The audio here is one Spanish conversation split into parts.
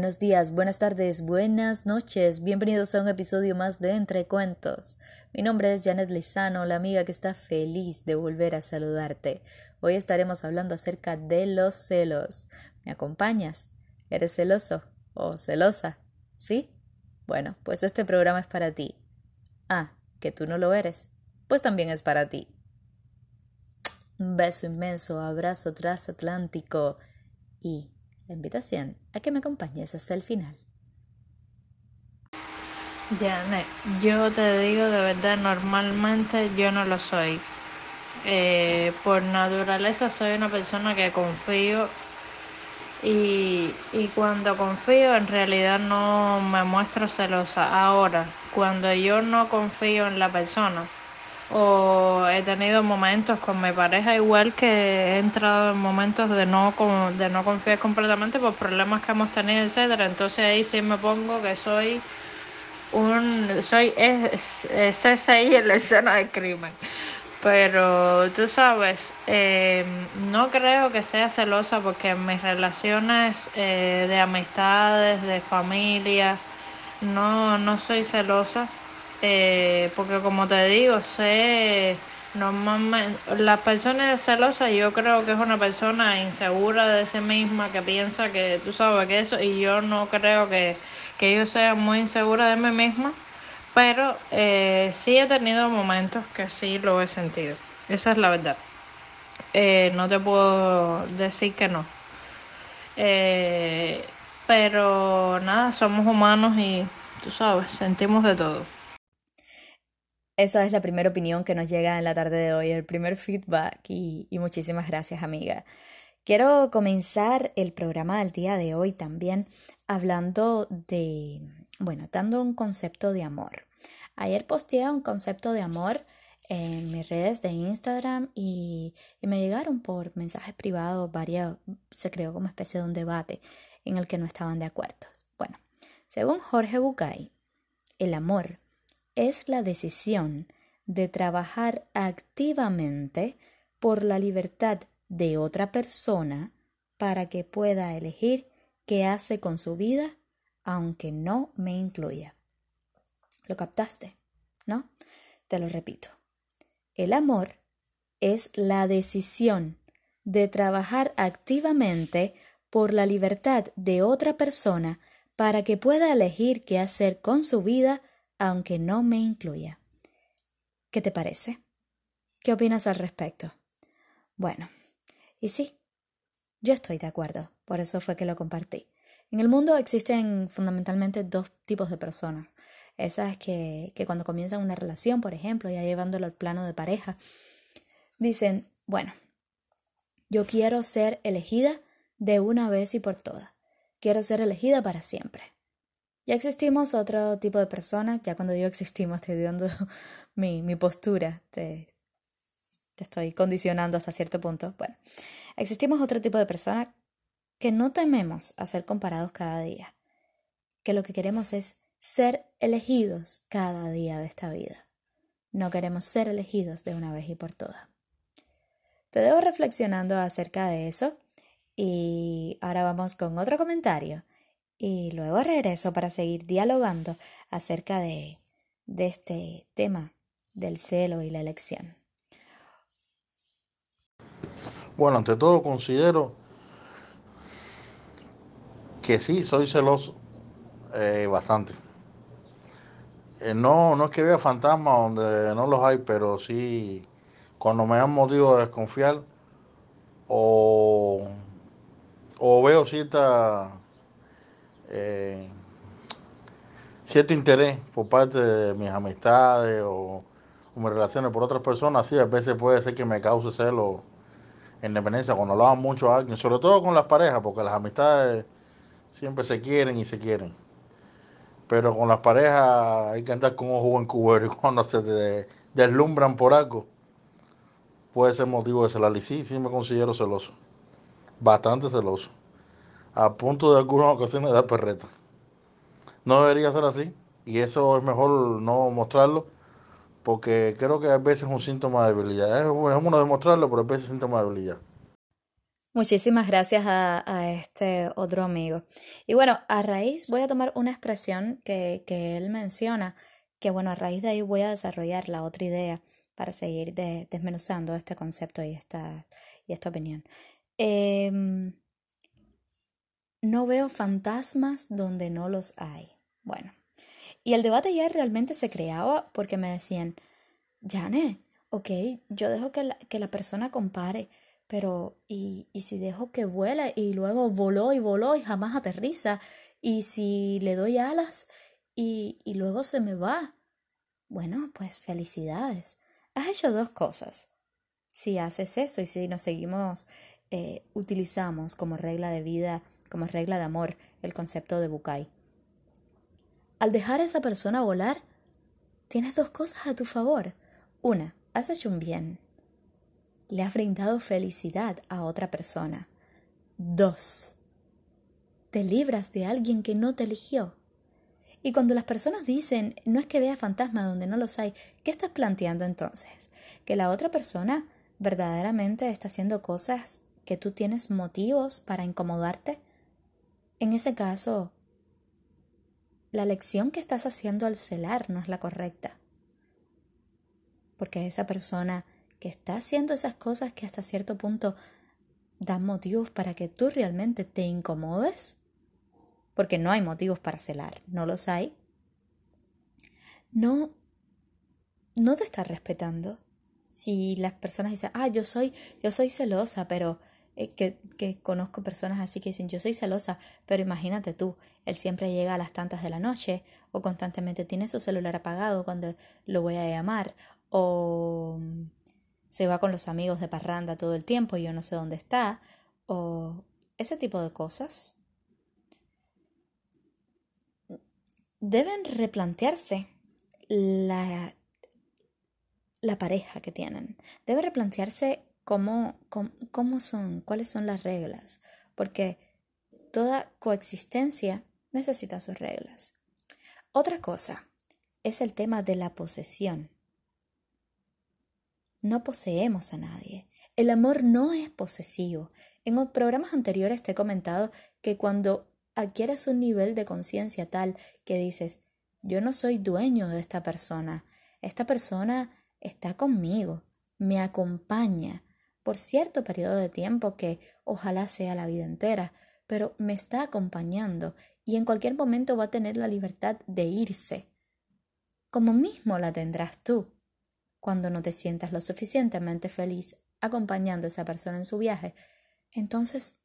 Buenos días, buenas tardes, buenas noches. Bienvenidos a un episodio más de Entre Cuentos. Mi nombre es Janet Lizano, la amiga que está feliz de volver a saludarte. Hoy estaremos hablando acerca de los celos. ¿Me acompañas? ¿Eres celoso o celosa? ¿Sí? Bueno, pues este programa es para ti. Ah, que tú no lo eres. Pues también es para ti. Un beso inmenso, abrazo transatlántico y la invitación a que me acompañes hasta el final. Janet, yo te digo de verdad, normalmente yo no lo soy. Eh, por naturaleza soy una persona que confío y, y cuando confío en realidad no me muestro celosa. Ahora, cuando yo no confío en la persona, o he tenido momentos con mi pareja igual que he entrado en momentos de no de no confiar completamente por problemas que hemos tenido etcétera. Entonces ahí sí me pongo que soy un soy CSI en la escena de crimen. Pero tú sabes eh, no creo que sea celosa porque en mis relaciones eh, de amistades de familia no no soy celosa eh, porque como te digo, sé, normalmente, la persona celosa yo creo que es una persona insegura de sí misma, que piensa que tú sabes que eso, y yo no creo que, que yo sea muy insegura de mí misma, pero eh, sí he tenido momentos que sí lo he sentido, esa es la verdad. Eh, no te puedo decir que no. Eh, pero nada, somos humanos y tú sabes, sentimos de todo. Esa es la primera opinión que nos llega en la tarde de hoy, el primer feedback y, muchísimas gracias amiga. Quiero comenzar el programa del día de hoy también hablando de, bueno, dando un concepto de amor. Ayer posteé un concepto de amor en mis redes de Instagram y, y, me llegaron por mensajes privados varios, se creó como especie de un debate en el que no estaban de acuerdo. Bueno, según Jorge Bucay, el amor es la decisión de trabajar activamente por la libertad de otra persona para que pueda elegir qué hace con su vida aunque no me incluya. ¿Lo captaste? ¿No? Te lo repito. El amor es la decisión de trabajar activamente por la libertad de otra persona para que pueda elegir qué hacer con su vida aunque no me incluya. ¿Qué te parece? ¿Qué opinas al respecto? Bueno, y sí, yo estoy de acuerdo, por eso fue que lo compartí. En el mundo existen fundamentalmente dos tipos de personas. Esas que, que cuando comienzan una relación, por ejemplo, ya llevándolo al plano de pareja, dicen, bueno, yo quiero ser elegida de una vez y por todas. Quiero ser elegida para siempre. Ya existimos otro tipo de personas, ya cuando digo existimos estoy dando mi, mi postura, te, te estoy condicionando hasta cierto punto. Bueno, existimos otro tipo de personas que no tememos a ser comparados cada día, que lo que queremos es ser elegidos cada día de esta vida. No queremos ser elegidos de una vez y por todas. Te debo reflexionando acerca de eso y ahora vamos con otro comentario y luego regreso para seguir dialogando acerca de, de este tema del celo y la elección. Bueno, ante todo considero que sí, soy celoso eh, bastante. Eh, no, no es que vea fantasmas donde no los hay, pero sí cuando me dan motivo de desconfiar o, o veo cierta eh, cierto interés por parte de mis amistades o, mis relaciones por otras personas, sí, a veces puede ser que me cause celo en dependencia cuando hablaba mucho a alguien, sobre todo con las parejas, porque las amistades siempre se quieren y se quieren. Pero con las parejas hay que andar con ojo en cubero y cuando se deslumbran por algo, puede ser motivo de celar. Y sí, sí me considero celoso, bastante celoso a punto de algunas ocasiones dar perreta. No debería ser así y eso es mejor no mostrarlo porque creo que a veces es un síntoma de debilidad. Es bueno demostrarlo, pero a veces es síntoma de debilidad. Muchísimas gracias a, este otro amigo. Y bueno, a raíz voy a tomar una expresión que, que él menciona, que bueno, a raíz de ahí voy a desarrollar la otra idea para seguir de, desmenuzando este concepto y esta, y esta opinión. Eh, no veo fantasmas donde no los hay. Bueno, y el debate ya realmente se creaba porque me decían, Jane, ok, yo dejo que la, que la persona compare pero, ¿y, ¿y si dejo que vuela y luego voló y voló y jamás aterriza? ¿Y si le doy alas y, y luego se me va? Bueno, pues felicidades. Has hecho dos cosas. Si haces eso y si nos seguimos, eh, utilizamos como regla de vida, como regla de amor, el concepto de Bukai. Al dejar a esa persona volar, tienes dos cosas a tu favor. Una, has hecho un bien le has brindado felicidad a otra persona. Dos, te libras de alguien que no te eligió. Y cuando las personas dicen, no es que vea fantasmas donde no los hay, ¿qué estás planteando entonces? Que la otra persona verdaderamente está haciendo cosas que tú tienes motivos para incomodarte. En ese caso, la lección que estás haciendo al celar no es la correcta. Porque esa persona que está haciendo esas cosas que hasta cierto punto dan motivos para que tú realmente te incomodes, porque no hay motivos para celar, no los hay, no, no te está respetando. Si las personas dicen, ah, yo soy, yo soy celosa, pero eh, que, que conozco personas así que dicen, yo soy celosa, pero imagínate tú, él siempre llega a las tantas de la noche, o constantemente tiene su celular apagado cuando lo voy a llamar, o se va con los amigos de parranda todo el tiempo y yo no sé dónde está, o ese tipo de cosas, deben replantearse la, la pareja que tienen. Debe replantearse cómo, cómo, son, cuáles son las reglas, porque toda coexistencia necesita sus reglas. Otra cosa es el tema de la posesión. No poseemos a nadie. El amor no es posesivo. En programas anteriores te he comentado que cuando adquieres un nivel de conciencia tal que dices, yo no soy dueño de esta persona, esta persona está conmigo, me acompaña por cierto periodo de tiempo que ojalá sea la vida entera, pero me está acompañando y en cualquier momento va a tener la libertad de irse, como mismo la tendrás tú cuando no te sientas lo suficientemente feliz acompañando a esa persona en su viaje. Entonces,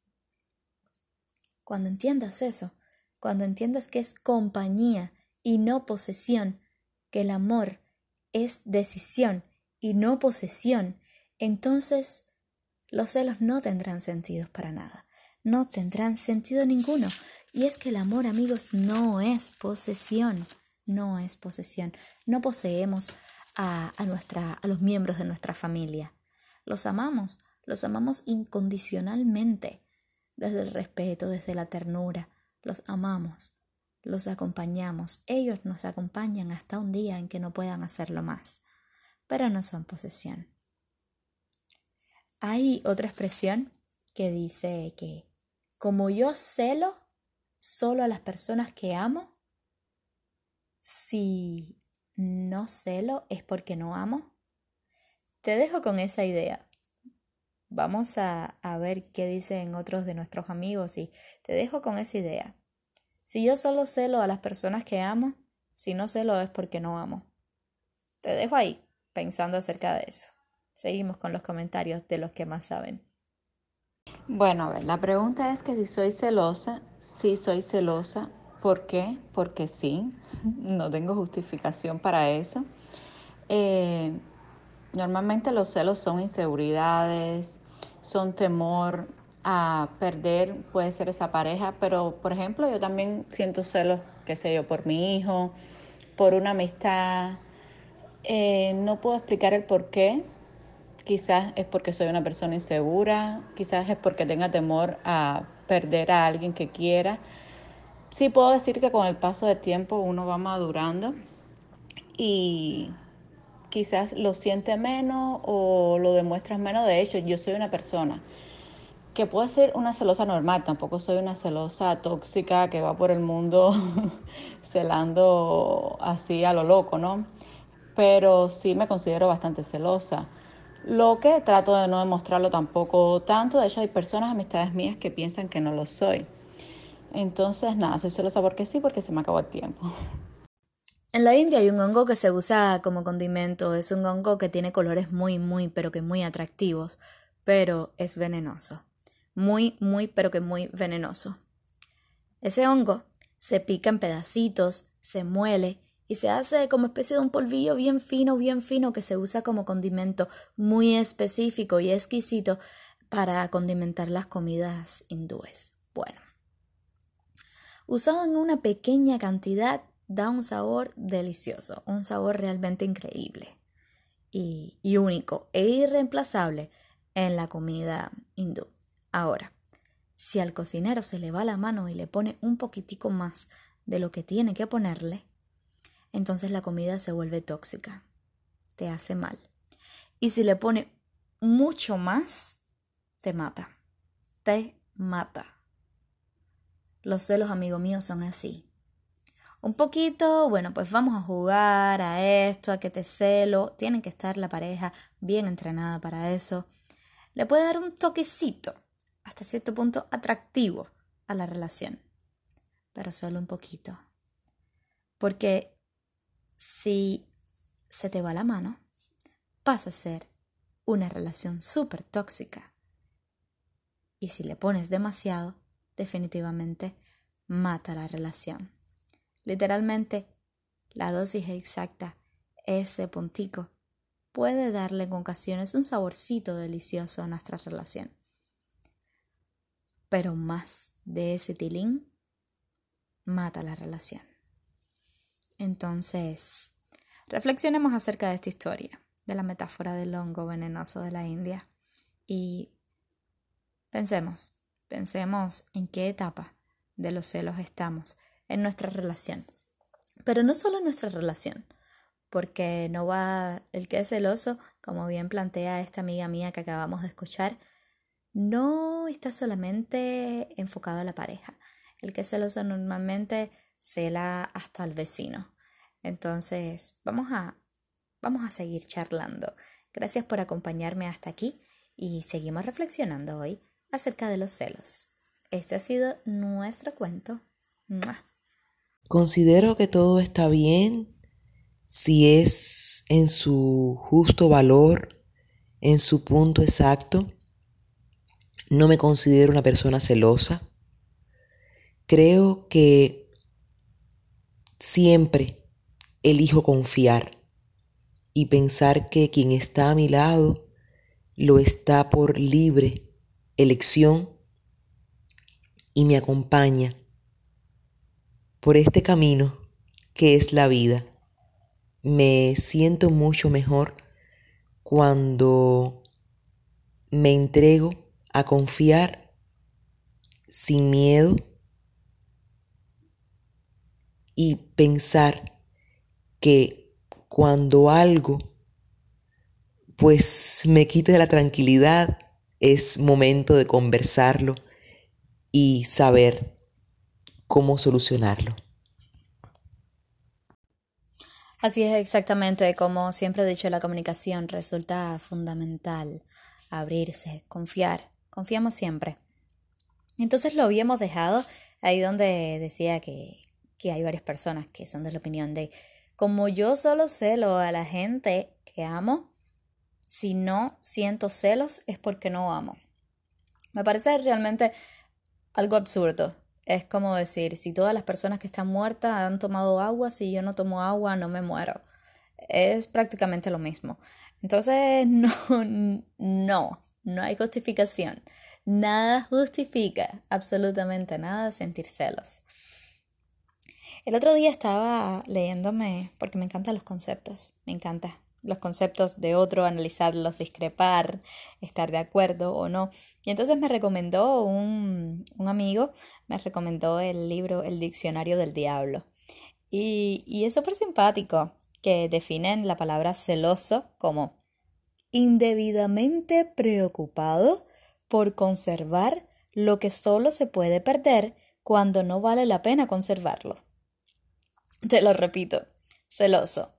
cuando entiendas eso, cuando entiendas que es compañía y no posesión, que el amor es decisión y no posesión, entonces los celos no tendrán sentido para nada, no tendrán sentido ninguno. Y es que el amor, amigos, no es posesión, no es posesión. No poseemos a, a, a los miembros de nuestra familia. Los amamos, los amamos incondicionalmente, desde el respeto, desde la ternura, los amamos, los acompañamos, ellos nos acompañan hasta un día en que no puedan hacerlo más, pero no son posesión. Hay otra expresión que dice que como yo celo solo a las personas que amo, si no celo es porque no amo? Te dejo con esa idea. Vamos a, a, ver qué dicen otros de nuestros amigos y te dejo con esa idea. Si yo solo celo a las personas que amo, si no celo es porque no amo. Te dejo ahí pensando acerca de eso. Seguimos con los comentarios de los que más saben. Bueno, a ver, la pregunta es que si soy celosa, si soy celosa, ¿Por qué? Porque sí, no tengo justificación para eso. Eh, normalmente los celos son inseguridades, son temor a perder, puede ser esa pareja, pero por ejemplo yo también siento celos, qué sé yo, por mi hijo, por una amistad. Eh, no puedo explicar el por qué. Quizás es porque soy una persona insegura, quizás es porque tenga temor a perder a alguien que quiera sí puedo decir que con el paso del tiempo uno va madurando y quizás lo siente menos o lo demuestras menos. De hecho, yo soy una persona que puedo ser una celosa normal, tampoco soy una celosa tóxica que va por el mundo celando así a lo loco, ¿no? Pero sí me considero bastante celosa. Lo que trato de no demostrarlo tampoco tanto, de hecho hay personas, amistades mías que piensan que no lo soy. Entonces, nada, soy celosa porque sí, porque se me acabó el tiempo. En la India hay un hongo que se usa como condimento, es un hongo que tiene colores muy, muy, pero que muy atractivos, pero es venenoso. Muy, muy, pero que muy venenoso. Ese hongo se pica en pedacitos, se muele y se hace como especie de un polvillo bien fino, bien fino que se usa como condimento muy específico y exquisito para condimentar las comidas hindúes. Bueno, usado en una pequeña cantidad da un sabor delicioso, un sabor realmente increíble y, único e irreemplazable en la comida hindú. Ahora, si al cocinero se le va la mano y le pone un poquitico más de lo que tiene que ponerle, entonces la comida se vuelve tóxica, te hace mal. Y si le pone mucho más, te mata, te mata. Los celos, amigo mío, son así. Un poquito, bueno, pues vamos a jugar a esto, a que te celo. Tienen que estar la pareja bien entrenada para eso. Le puede dar un toquecito, hasta cierto punto atractivo a la relación, pero solo un poquito. Porque si se te va la mano, pasa a ser una relación súper tóxica. Y si le pones demasiado, definitivamente mata la relación. Literalmente, la dosis exacta, ese puntico, puede darle en ocasiones un saborcito delicioso a nuestra relación. Pero más de ese tilín mata la relación. Entonces, reflexionemos acerca de esta historia, de la metáfora del hongo venenoso de la India, y pensemos, pensemos en qué etapa de los celos estamos en nuestra relación. Pero no solo en nuestra relación, porque no va el que es celoso, como bien plantea esta amiga mía que acabamos de escuchar, no está solamente enfocado a la pareja. El que es celoso normalmente cela hasta el vecino. Entonces, vamos a, vamos a seguir charlando. Gracias por acompañarme hasta aquí y seguimos reflexionando hoy acerca de los celos. Este ha sido nuestro cuento. Considero que todo está bien si es en su justo valor, en su punto exacto. No me considero una persona celosa. Creo que Siempre elijo confiar y pensar que quien está a mi lado lo está por libre elección y me acompaña por este camino que es la vida. Me siento mucho mejor cuando me entrego a confiar sin miedo y pensar que cuando algo pues me quite la tranquilidad, es momento de conversarlo y saber cómo solucionarlo. Así es exactamente como siempre he dicho, la comunicación resulta fundamental. Abrirse, confiar, confiamos siempre. Entonces lo habíamos dejado ahí donde decía que que hay varias personas que son de la opinión de como yo solo celo a la gente que amo, si no siento celos es porque no amo. Me parece realmente algo absurdo. Es como decir, si todas las personas que están muertas han tomado agua, si yo no tomo agua no me muero. Es prácticamente lo mismo. Entonces, no, no, no hay justificación. Nada justifica, absolutamente nada, sentir celos. El otro día estaba leyéndome, porque me encantan los conceptos, me encanta los conceptos de otro, analizarlos, discrepar, estar de acuerdo o no. Y entonces me recomendó un, un amigo, me recomendó el libro El Diccionario del Diablo. Y, y es súper simpático que definen la palabra celoso como indebidamente preocupado por conservar lo que solo se puede perder cuando no vale la pena conservarlo. Te lo repito, celoso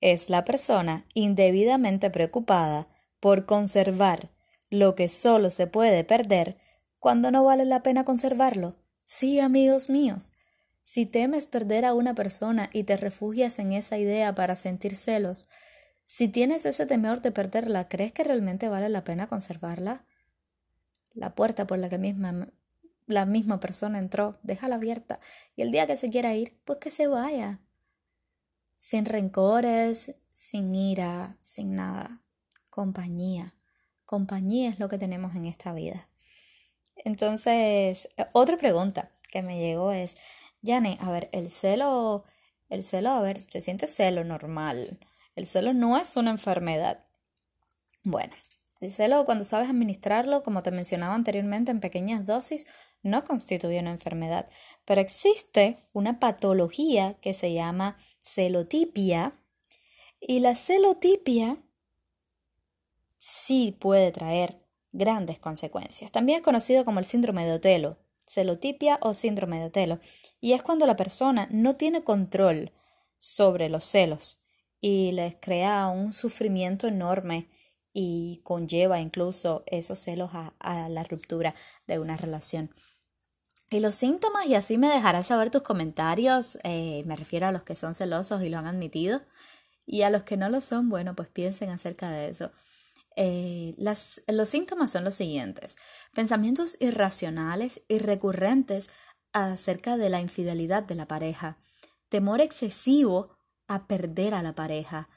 es la persona indebidamente preocupada por conservar lo que solo se puede perder cuando no vale la pena conservarlo. Sí, amigos míos, si temes perder a una persona y te refugias en esa idea para sentir celos, si tienes ese temor de perderla, ¿crees que realmente vale la pena conservarla? La puerta por la que misma, la misma persona entró, déjala abierta, y el día que se quiera ir, pues que se vaya. Sin rencores, sin ira, sin nada. Compañía. Compañía es lo que tenemos en esta vida. Entonces, otra pregunta que me llegó es, Yane, a ver, el celo, el celo, a ver, se siente celo normal. El celo no es una enfermedad. Bueno, el celo, cuando sabes administrarlo, como te mencionaba anteriormente, en pequeñas dosis, no constituye una enfermedad. Pero existe una patología que se llama celotipia. Y la celotipia sí puede traer grandes consecuencias. También es conocido como el síndrome de Otelo celotipia o síndrome de Otelo, y es cuando la persona no tiene control sobre los celos y les crea un sufrimiento enorme y conlleva incluso esos celos a, la ruptura de una relación. Y los síntomas, y así me dejarás saber tus comentarios, eh, me refiero a los que son celosos y lo han admitido, y a los que no lo son, bueno, pues piensen acerca de eso. Eh, los síntomas son los siguientes. Pensamientos irracionales y recurrentes acerca de la infidelidad de la pareja. Temor excesivo a perder a la pareja.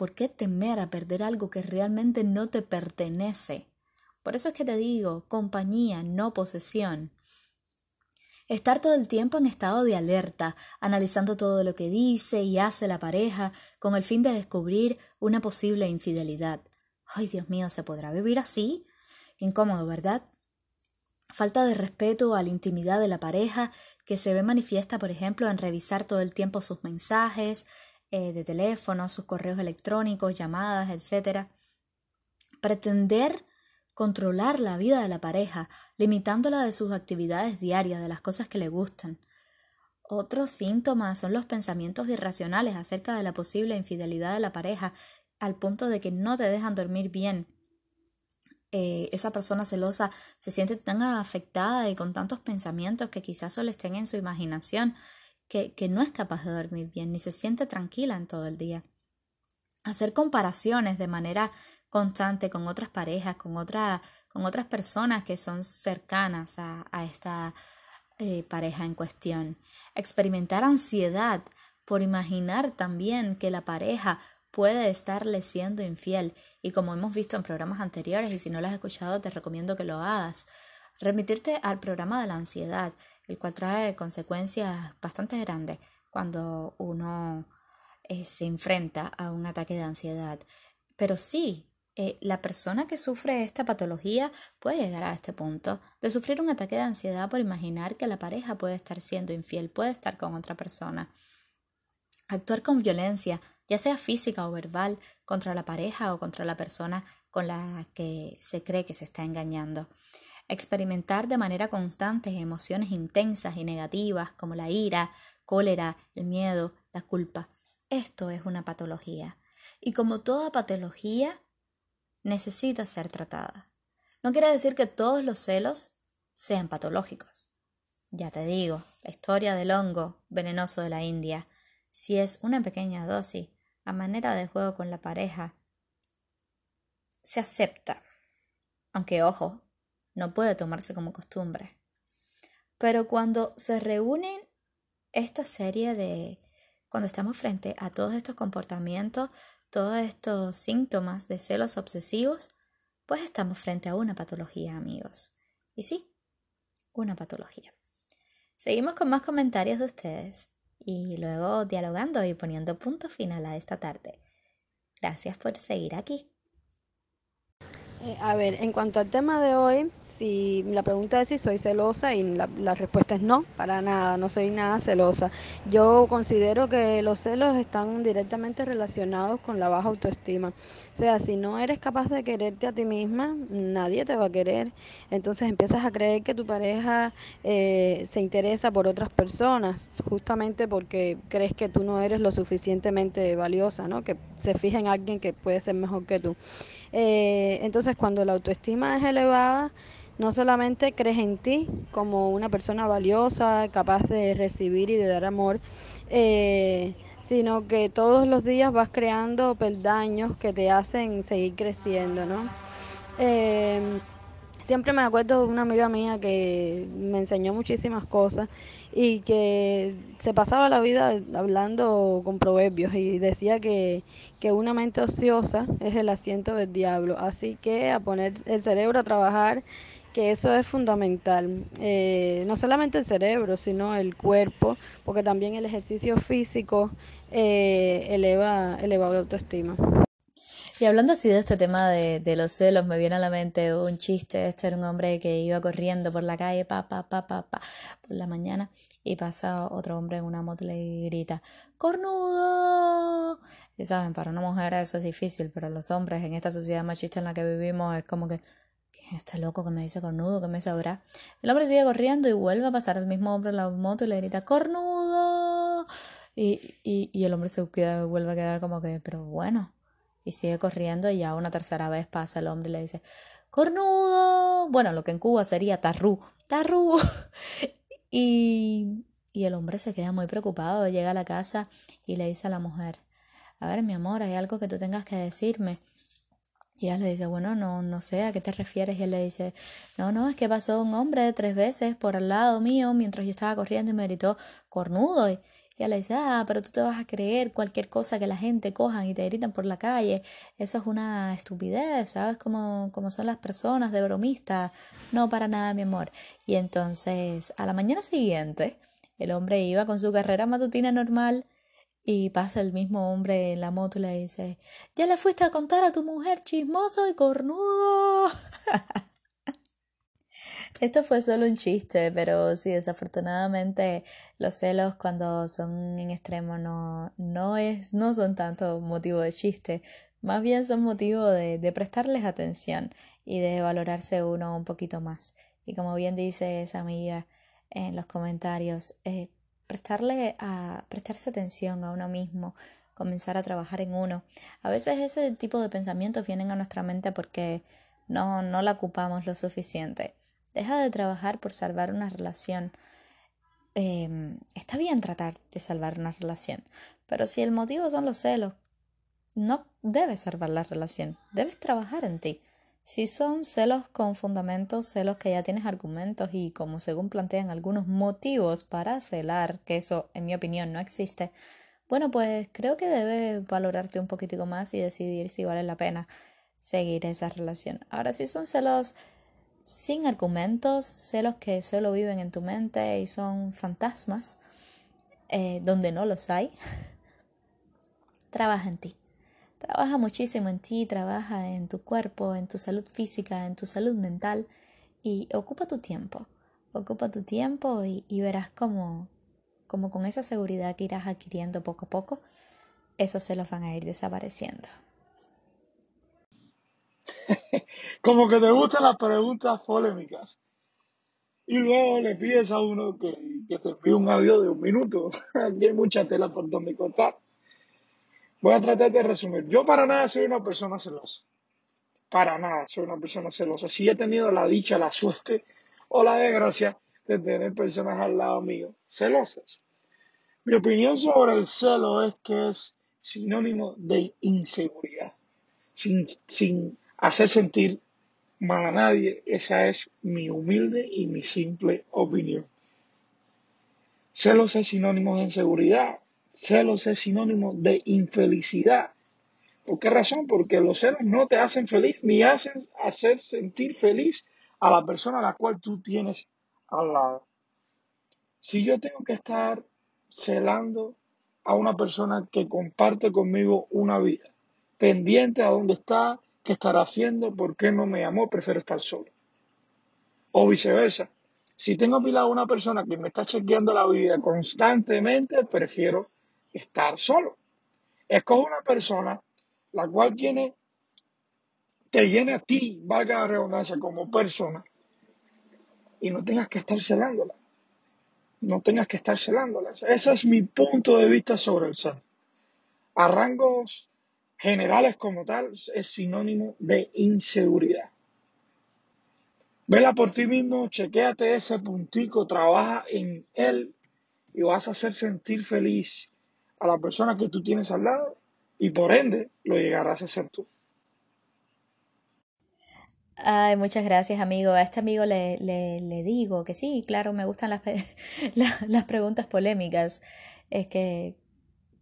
¿Por qué temer a perder algo que realmente no te pertenece? Por eso es que te digo, compañía, no posesión. Estar todo el tiempo en estado de alerta, analizando todo lo que dice y hace la pareja con el fin de descubrir una posible infidelidad. Ay, Dios mío, ¿se podrá vivir así? Incómodo, ¿verdad? Falta de respeto a la intimidad de la pareja que se ve manifiesta, por ejemplo, en revisar todo el tiempo sus mensajes eh, de teléfono, sus correos electrónicos, llamadas, etc. Pretender controlar la vida de la pareja, limitándola de sus actividades diarias, de las cosas que le gustan. Otros síntomas son los pensamientos irracionales acerca de la posible infidelidad de la pareja al punto de que no te dejan dormir bien. Eh, esa persona celosa se siente tan afectada y con tantos pensamientos que quizás solo estén en su imaginación que, no es capaz de dormir bien ni se siente tranquila en todo el día. Hacer comparaciones de manera constante con otras parejas, con, con otras personas que son cercanas a, a esta eh, pareja en cuestión. Experimentar ansiedad por imaginar también que la pareja puede estarle siendo infiel y como hemos visto en programas anteriores y si no lo has escuchado te recomiendo que lo hagas. Remitirte al programa de la ansiedad, el cual trae consecuencias bastante grandes cuando uno eh, se enfrenta a un ataque de ansiedad. Pero sí, eh, la persona que sufre esta patología puede llegar a este punto de sufrir un ataque de ansiedad por imaginar que la pareja puede estar siendo infiel, puede estar con otra persona. Actuar con violencia ya sea física o verbal, contra la pareja o contra la persona con la que se cree que se está engañando. Experimentar de manera constante emociones intensas y negativas como la ira, cólera, el miedo, la culpa. Esto es una patología. Y como toda patología, necesita ser tratada. No quiere decir que todos los celos sean patológicos. Ya te digo, la historia del hongo venenoso de la India, si es una pequeña dosis, a manera de juego con la pareja, se acepta. Aunque, ojo, no puede tomarse como costumbre. Pero cuando se reúnen esta serie de... cuando estamos frente a todos estos comportamientos, todos estos síntomas de celos obsesivos, pues estamos frente a una patología, amigos. Y sí, una patología. Seguimos con más comentarios de ustedes y luego dialogando y poniendo punto final a esta tarde. Gracias por seguir aquí. Eh, a ver, en cuanto al tema de hoy, si la pregunta es si soy celosa y la, la, respuesta es no, para nada, no soy nada celosa. Yo considero que los celos están directamente relacionados con la baja autoestima. O sea, si no eres capaz de quererte a ti misma, nadie te va a querer. Entonces empiezas a creer que tu pareja eh, se interesa por otras personas, justamente porque crees que tú no eres lo suficientemente valiosa, ¿no? Que se fija en alguien que puede ser mejor que tú. Eh, entonces, cuando la autoestima es elevada, no solamente crees en ti como una persona valiosa, capaz de recibir y de dar amor, eh, sino que todos los días vas creando peldaños que te hacen seguir creciendo, ¿no? Eh, siempre me acuerdo de una amiga mía que me enseñó muchísimas cosas y que se pasaba la vida hablando con proverbios y decía que, que una mente ociosa es el asiento del diablo. Así que a poner el cerebro a trabajar, que eso es fundamental. Eh, no solamente el cerebro, sino el cuerpo, porque también el ejercicio físico eh, eleva, eleva la autoestima. Y hablando así de este tema de, los celos, me viene a la mente un chiste. Este era un hombre que iba corriendo por la calle, pa, pa, pa, pa, pa, por la mañana, y pasa otro hombre en una moto y grita, ¡Cornudo! Y saben, para una mujer eso es difícil, pero los hombres en esta sociedad machista en la que vivimos es como que, ¿quién es este loco que me dice cornudo? ¿Qué me sabrá? El hombre sigue corriendo y vuelve a pasar el mismo hombre en la moto y le grita, ¡Cornudo! Y, y, y el hombre se queda, vuelve a quedar como que, pero bueno y sigue corriendo y ya una tercera vez pasa el hombre y le dice, cornudo. Bueno, lo que en Cuba sería tarru, tarru. y, y el hombre se queda muy preocupado, llega a la casa y le dice a la mujer, a ver, mi amor, hay algo que tú tengas que decirme. Y ella le dice, bueno, no, no sé a qué te refieres. Y él le dice, no, no, es que pasó un hombre tres veces por al lado mío mientras yo estaba corriendo y me gritó cornudo. Y, y ella le dice, ah, pero tú te vas a creer cualquier cosa que la gente cojan y te gritan por la calle. Eso es una estupidez, ¿sabes? Como, como son las personas de bromista. No, para nada, mi amor. Y entonces, a la mañana siguiente, el hombre iba con su carrera matutina normal y pasa el mismo hombre en la moto y le dice, ya le fuiste a contar a tu mujer chismoso y cornudo. Esto fue solo un chiste, pero sí, desafortunadamente los celos cuando son en extremo no, no, es, no son tanto motivo de chiste, más bien son motivo de, de prestarles atención y de valorarse uno un poquito más. Y como bien dice esa amiga en los comentarios, eh, prestarle a, prestarse atención a uno mismo, comenzar a trabajar en uno. A veces ese tipo de pensamientos vienen a nuestra mente porque no, no la ocupamos lo suficiente. Deja de trabajar por salvar una relación. Eh, está bien tratar de salvar una relación, pero si el motivo son los celos, no debes salvar la relación, debes trabajar en ti. Si son celos con fundamentos, celos que ya tienes argumentos y como según plantean algunos motivos para celar, que eso en mi opinión no existe, bueno, pues creo que debes valorarte un poquitico más y decidir si vale la pena seguir esa relación. Ahora, si son celos sin argumentos, celos que solo viven en tu mente y son fantasmas, eh, donde no los hay, trabaja en ti. Trabaja muchísimo en ti, trabaja en tu cuerpo, en tu salud física, en tu salud mental y ocupa tu tiempo. Ocupa tu tiempo y, verás cómo, como con esa seguridad que irás adquiriendo poco a poco, esos celos van a ir desapareciendo. como que te gustan las preguntas polémicas. Y luego le pides a uno que, que te envíe un audio de un minuto. Aquí hay mucha tela por donde cortar. Voy a tratar de resumir. Yo para nada soy una persona celosa. Para nada soy una persona celosa. Si he tenido la dicha, la suerte o la desgracia de tener personas al lado mío celosas. Mi opinión sobre el celo es que es sinónimo de inseguridad. Sin, sin hacer sentir mal a nadie. Esa es mi humilde y mi simple opinión. Celos es sinónimo de inseguridad. Celos es sinónimo de infelicidad. ¿Por qué razón? Porque los celos no te hacen feliz ni hacen hacer sentir feliz a la persona a la cual tú tienes al lado. Si yo tengo que estar celando a una persona que comparte conmigo una vida, pendiente a dónde está, ¿Qué estará haciendo? ¿Por qué no me amó? Prefiero estar solo. O viceversa. Si tengo a mi lado una persona que me está chequeando la vida constantemente, prefiero estar solo. Escoge una persona la cual tiene, te llene a ti, valga la redundancia, como persona, y no tengas que estar celándola. No tengas que estar celándola. Ese es mi punto de vista sobre el ser. A generales como tal, es sinónimo de inseguridad. Vela por ti mismo, chequéate ese puntico, trabaja en él y vas a hacer sentir feliz a la persona que tú tienes al lado y por ende lo llegarás a ser tú. Ay, muchas gracias, amigo. A este amigo le, le, le digo que sí, claro, me gustan las, las preguntas polémicas. Es que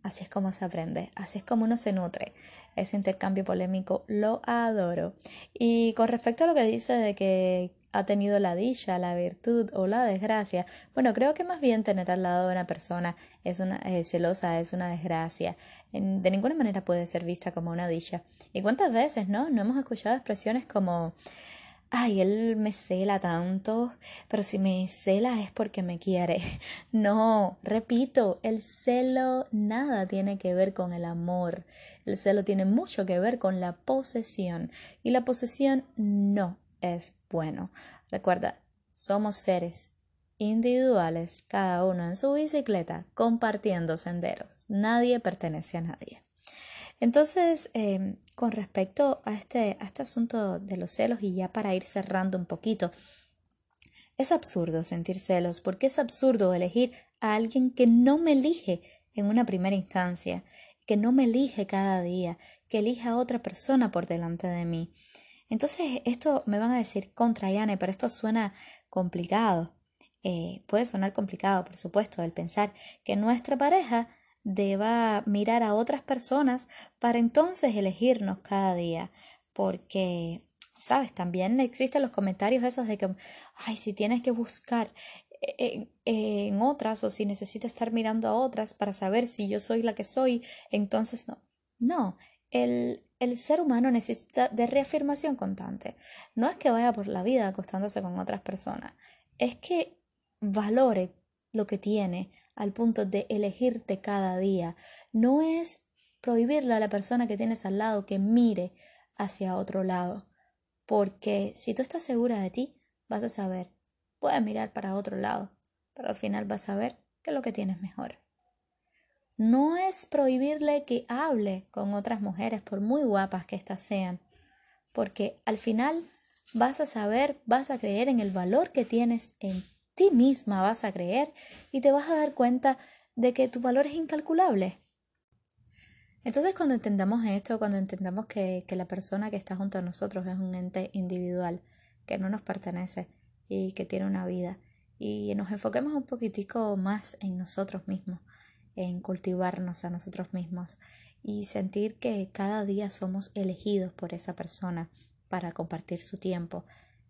así es como se aprende, así es como uno se nutre. Ese intercambio polémico lo adoro. Y con respecto a lo que dice de que ha tenido la dicha, la virtud o la desgracia. Bueno, creo que más bien tener al lado de una persona es una eh, celosa es una desgracia. de ninguna manera puede ser vista como una dicha. ¿Y cuántas veces, no? No hemos escuchado expresiones como ay, él me cela tanto, pero si me cela es porque me quiere. No, repito, el celo nada tiene que ver con el amor. El celo tiene mucho que ver con la posesión. Y la posesión no es bueno. Recuerda, somos seres individuales, cada uno en su bicicleta, compartiendo senderos. Nadie pertenece a nadie. Entonces, em, con respecto a este, a este asunto de los celos, y ya para ir cerrando un poquito, es absurdo sentir celos, porque es absurdo elegir a alguien que no me elige en una primera instancia, que no me elige cada día, que elija a otra persona por delante de mí. Entonces, esto me van a decir contra Yane, pero esto suena complicado. Eh, puede sonar complicado, por supuesto, el pensar que nuestra pareja deba mirar a otras personas para entonces elegirnos cada día. Porque, sabes, también existen los comentarios esos de que, ay, si tienes que buscar en, en, otras o si necesitas estar mirando a otras para saber si yo soy la que soy, entonces no. No, el, el ser humano necesita de reafirmación constante. No es que vaya por la vida acostándose con otras personas, es que valore lo que tiene al punto de elegirte cada día. No es prohibirle a la persona que tienes al lado que mire hacia otro lado, porque si tú estás segura de ti, vas a saber, puedes mirar para otro lado, pero al final vas a ver que lo que tienes mejor no es prohibirle que hable con otras mujeres, por muy guapas que éstas sean, porque al final vas a saber, vas a creer en el valor que tienes en ti misma, vas a creer y te vas a dar cuenta de que tu valor es incalculable. Entonces cuando entendamos esto, cuando entendamos que, que la persona que está junto a nosotros es un ente individual, que no nos pertenece y que tiene una vida, y nos enfoquemos un poquitico más en nosotros mismos, en cultivarnos a nosotros mismos y sentir que cada día somos elegidos por esa persona para compartir su tiempo,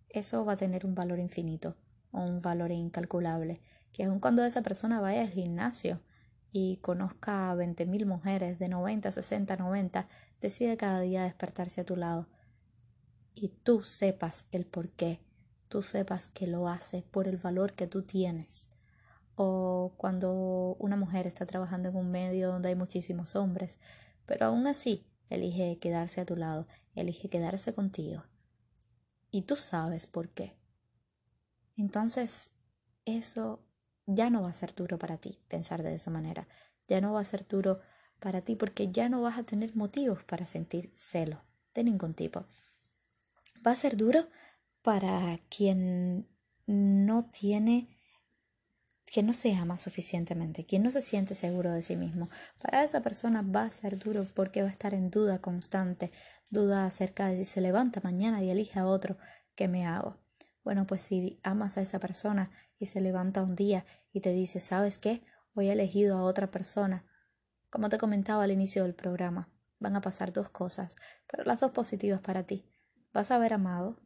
eso va a tener un valor infinito un valor incalculable, que aun cuando esa persona vaya al gimnasio y conozca a veinte mil mujeres de 90, 60, 90, decide cada día despertarse a tu lado y tú sepas el por qué, tú sepas que lo hace por el valor que tú tienes o cuando una mujer está trabajando en un medio donde hay muchísimos hombres, pero aún así elige quedarse a tu lado, elige quedarse contigo. Y tú sabes por qué. Entonces, eso ya no va a ser duro para ti pensar de esa manera. Ya no va a ser duro para ti porque ya no vas a tener motivos para sentir celo de ningún tipo. Va a ser duro para quien no tiene que no se ama suficientemente, quien no se siente seguro de sí mismo, para esa persona va a ser duro porque va a estar en duda constante, duda acerca de si se levanta mañana y elige a otro, ¿qué me hago? Bueno, pues si amas a esa persona y se levanta un día y te dice, ¿sabes qué? Hoy he elegido a otra persona. Como te comentaba al inicio del programa, van a pasar dos cosas, pero las dos positivas para ti. Vas a haber amado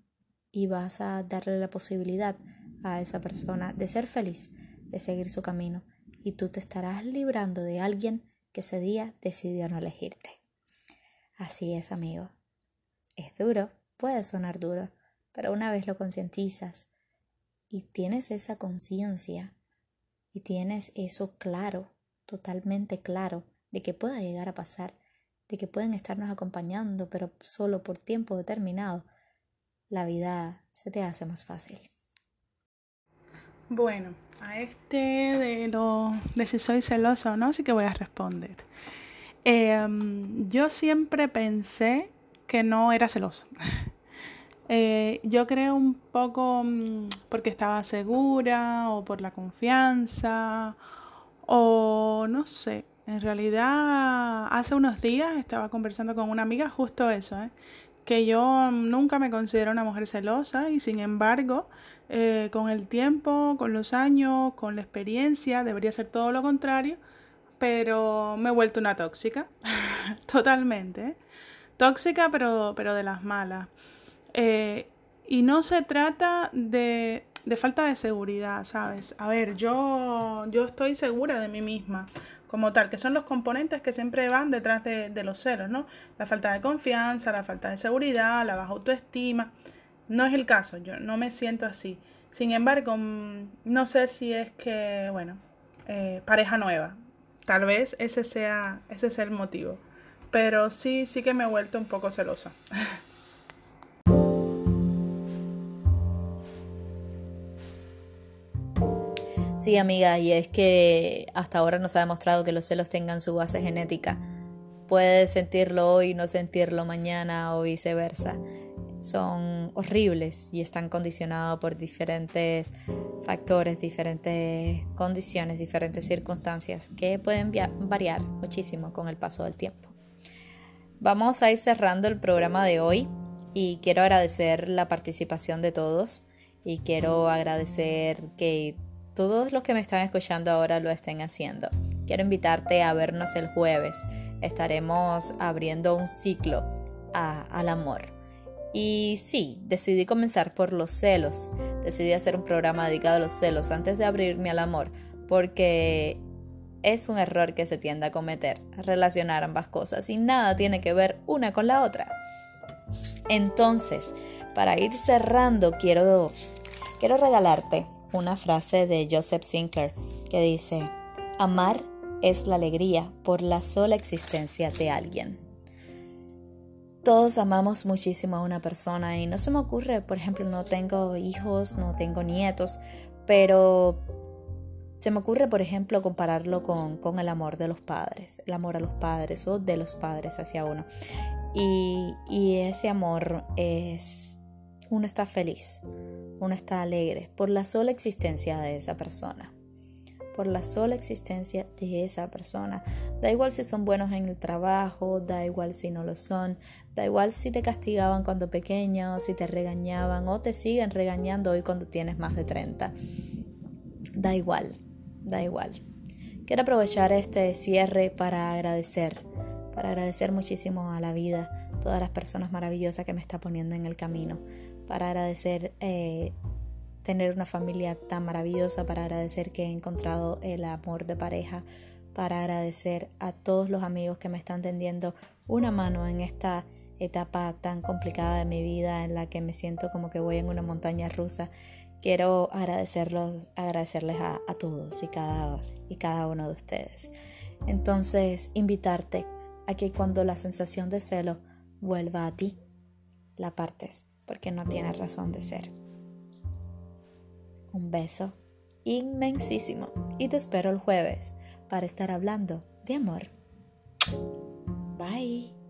y vas a darle la posibilidad a esa persona de ser feliz de seguir su camino y tú te estarás librando de alguien que ese día decidió no elegirte. Así es, amigo. Es duro, puede sonar duro, pero una vez lo concientizas y tienes esa conciencia y tienes eso claro, totalmente claro, de que pueda llegar a pasar, de que pueden estarnos acompañando, pero solo por tiempo determinado, la vida se te hace más fácil. Bueno, a este de lo de si soy celosa o no, sí que voy a responder. Em, yo siempre pensé que no era celosa. Eh, yo creo un poco mm, porque estaba segura o por la confianza o no sé. En realidad, hace unos días estaba conversando con una amiga justo eso, ¿eh? que yo nunca me considero una mujer celosa y sin embargo, eh, con el tiempo, con los años, con la experiencia, debería ser todo lo contrario, pero me he vuelto una tóxica, totalmente. ¿eh? Tóxica, pero, pero de las malas. Eh, y no se trata de, de, falta de seguridad, ¿sabes? A ver, yo, yo estoy segura de mí misma como tal, que son los componentes que siempre van detrás de, de, los celos, ¿no? La falta de confianza, la falta de seguridad, la baja autoestima. No es el caso, yo no me siento así. Sin embargo, mm, no sé si es que, bueno, eh, pareja nueva. Tal vez ese sea, ese sea el motivo. Pero sí, sí que me he vuelto un poco celosa. Sí, amiga, y es que hasta ahora no se ha demostrado que los celos tengan su base genética. Puedes sentirlo hoy no sentirlo mañana o viceversa. Son horribles y están condicionados por diferentes factores, diferentes condiciones, diferentes circunstancias que pueden variar muchísimo con el paso del tiempo. Vamos a ir cerrando el programa de hoy y quiero agradecer la participación de todos y quiero agradecer que todos los que me están escuchando ahora lo estén haciendo. Quiero invitarte a vernos el jueves. Estaremos abriendo un ciclo al amor. Y sí, decidí comenzar por los celos. Decidí hacer un programa dedicado a los celos antes de abrirme al amor, porque es un error que se tiende a cometer, relacionar ambas cosas y nada tiene que ver una con la otra. Entonces, para ir cerrando, quiero, quiero regalarte una frase de Joseph Sinclair que dice, amar es la alegría por la sola existencia de alguien. Todos amamos muchísimo a una persona y no se me ocurre, por ejemplo, no tengo hijos, no tengo nietos, pero se me ocurre, por ejemplo, compararlo con, con el amor de los padres, el amor a los padres o de los padres hacia uno. Y, y ese amor es, uno está feliz, uno está alegre por la sola existencia de esa persona. Por la sola existencia de esa persona. Da igual si son buenos en el trabajo, da igual si no lo son, da igual si te castigaban cuando pequeño, si te regañaban o te siguen regañando hoy cuando tienes más de 30. Da igual, da igual. Quiero aprovechar este cierre para agradecer, para agradecer muchísimo a la vida, todas las personas maravillosas que me está poniendo en el camino, para agradecer eh, tener una familia tan maravillosa, para agradecer que he encontrado el amor de pareja, para agradecer a todos los amigos que me están tendiendo una mano en esta etapa tan complicada de mi vida en la que me siento como que voy en una montaña rusa. Quiero agradecerlos, agradecerles a, a todos y cada, y cada uno de ustedes. Entonces, invitarte a que cuando la sensación de celo vuelva a ti, la partes porque no tiene razón de ser. Un beso inmensísimo y te espero el jueves para estar hablando de amor. Bye.